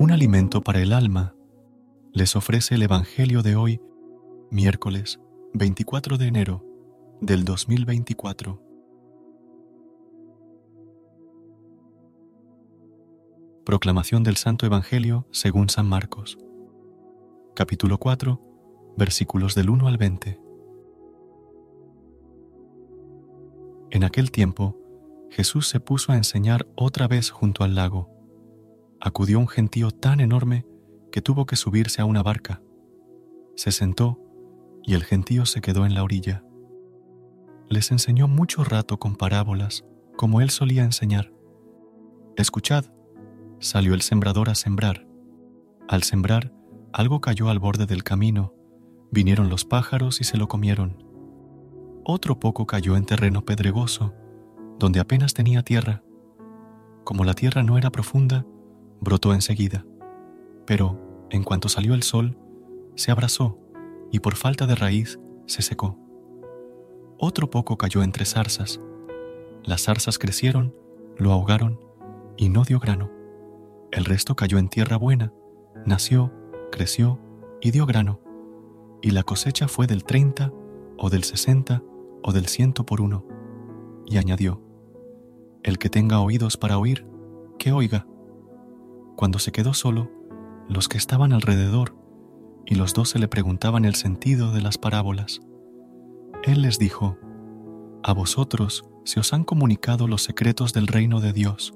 Un alimento para el alma, les ofrece el Evangelio de hoy, miércoles 24 de enero del 2024. Proclamación del Santo Evangelio según San Marcos, capítulo 4, versículos del 1 al 20. En aquel tiempo, Jesús se puso a enseñar otra vez junto al lago acudió un gentío tan enorme que tuvo que subirse a una barca. Se sentó y el gentío se quedó en la orilla. Les enseñó mucho rato con parábolas, como él solía enseñar. Escuchad, salió el sembrador a sembrar. Al sembrar, algo cayó al borde del camino, vinieron los pájaros y se lo comieron. Otro poco cayó en terreno pedregoso, donde apenas tenía tierra. Como la tierra no era profunda, brotó enseguida, pero en cuanto salió el sol, se abrazó y por falta de raíz se secó. Otro poco cayó entre zarzas. Las zarzas crecieron, lo ahogaron y no dio grano. El resto cayó en tierra buena, nació, creció y dio grano. Y la cosecha fue del treinta o del sesenta o del ciento por uno. Y añadió, El que tenga oídos para oír, que oiga. Cuando se quedó solo, los que estaban alrededor y los dos se le preguntaban el sentido de las parábolas. Él les dijo, A vosotros se os han comunicado los secretos del reino de Dios.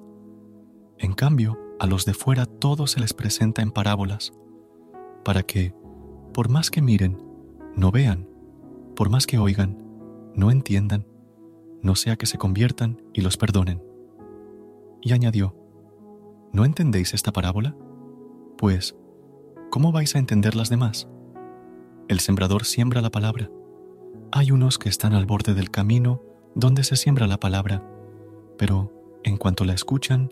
En cambio, a los de fuera todo se les presenta en parábolas, para que, por más que miren, no vean, por más que oigan, no entiendan, no sea que se conviertan y los perdonen. Y añadió, ¿No entendéis esta parábola? Pues, ¿cómo vais a entender las demás? El sembrador siembra la palabra. Hay unos que están al borde del camino donde se siembra la palabra, pero en cuanto la escuchan,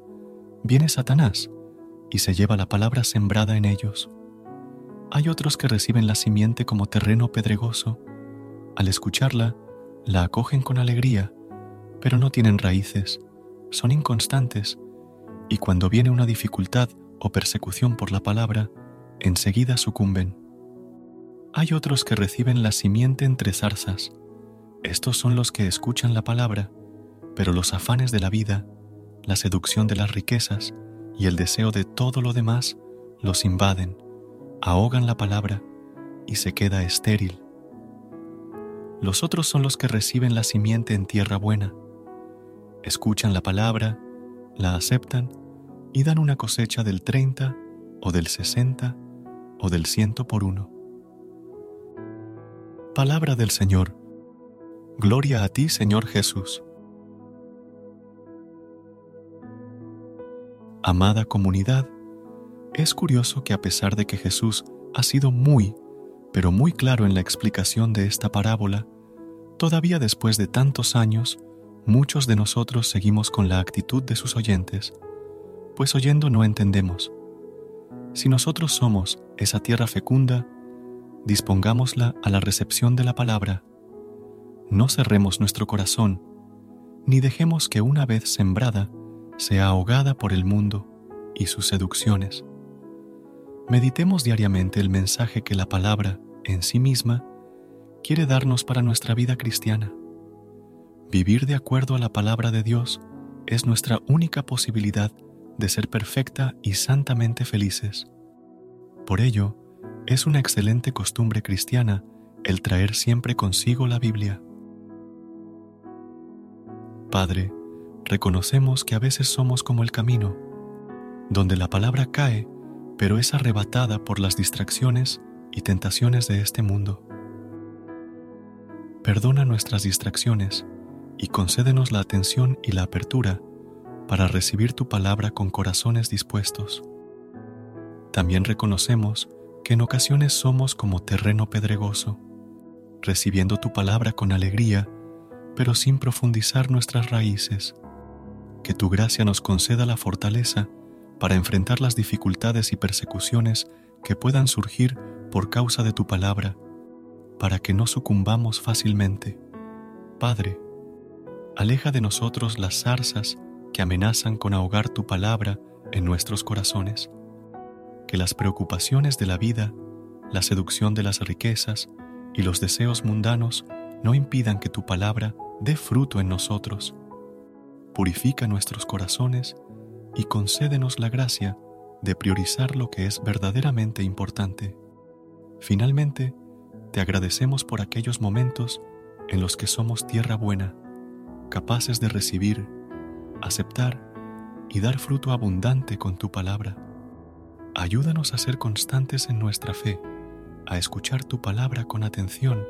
viene Satanás y se lleva la palabra sembrada en ellos. Hay otros que reciben la simiente como terreno pedregoso. Al escucharla, la acogen con alegría, pero no tienen raíces, son inconstantes y cuando viene una dificultad o persecución por la palabra, enseguida sucumben. Hay otros que reciben la simiente entre zarzas. Estos son los que escuchan la palabra, pero los afanes de la vida, la seducción de las riquezas y el deseo de todo lo demás los invaden, ahogan la palabra y se queda estéril. Los otros son los que reciben la simiente en tierra buena. Escuchan la palabra, la aceptan y dan una cosecha del 30 o del 60 o del ciento por uno. Palabra del Señor. Gloria a ti, Señor Jesús. Amada comunidad, es curioso que a pesar de que Jesús ha sido muy, pero muy claro en la explicación de esta parábola, todavía después de tantos años, muchos de nosotros seguimos con la actitud de sus oyentes pues oyendo no entendemos. Si nosotros somos esa tierra fecunda, dispongámosla a la recepción de la palabra. No cerremos nuestro corazón, ni dejemos que una vez sembrada sea ahogada por el mundo y sus seducciones. Meditemos diariamente el mensaje que la palabra, en sí misma, quiere darnos para nuestra vida cristiana. Vivir de acuerdo a la palabra de Dios es nuestra única posibilidad de ser perfecta y santamente felices. Por ello, es una excelente costumbre cristiana el traer siempre consigo la Biblia. Padre, reconocemos que a veces somos como el camino, donde la palabra cae, pero es arrebatada por las distracciones y tentaciones de este mundo. Perdona nuestras distracciones y concédenos la atención y la apertura para recibir tu palabra con corazones dispuestos. También reconocemos que en ocasiones somos como terreno pedregoso, recibiendo tu palabra con alegría, pero sin profundizar nuestras raíces. Que tu gracia nos conceda la fortaleza para enfrentar las dificultades y persecuciones que puedan surgir por causa de tu palabra, para que no sucumbamos fácilmente. Padre, aleja de nosotros las zarzas que amenazan con ahogar tu palabra en nuestros corazones. Que las preocupaciones de la vida, la seducción de las riquezas y los deseos mundanos no impidan que tu palabra dé fruto en nosotros. Purifica nuestros corazones y concédenos la gracia de priorizar lo que es verdaderamente importante. Finalmente, te agradecemos por aquellos momentos en los que somos tierra buena, capaces de recibir, aceptar y dar fruto abundante con tu palabra. Ayúdanos a ser constantes en nuestra fe, a escuchar tu palabra con atención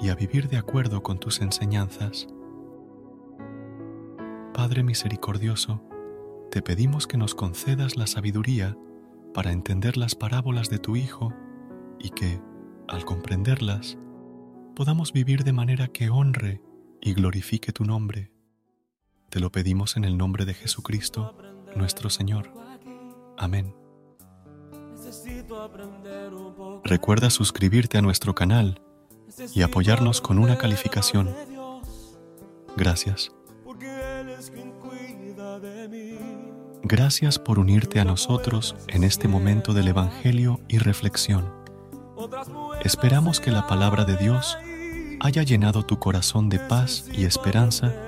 y a vivir de acuerdo con tus enseñanzas. Padre misericordioso, te pedimos que nos concedas la sabiduría para entender las parábolas de tu Hijo y que, al comprenderlas, podamos vivir de manera que honre y glorifique tu nombre. Te lo pedimos en el nombre de Jesucristo, nuestro Señor. Amén. Recuerda suscribirte a nuestro canal y apoyarnos con una calificación. Gracias. Gracias por unirte a nosotros en este momento del Evangelio y reflexión. Esperamos que la palabra de Dios haya llenado tu corazón de paz y esperanza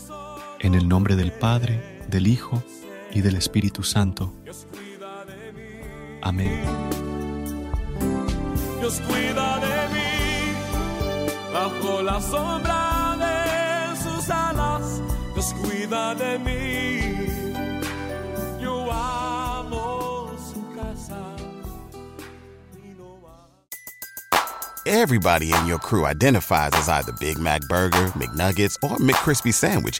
en el nombre del Padre, del Hijo y del Espíritu Santo. Amén. Dios cuida de mí, bajo la sombra de sus alas, Dios cuida de mí. Yo amo su casa. Everybody in your crew identifies as either Big Mac Burger, McNuggets, or McCrispy Sandwich.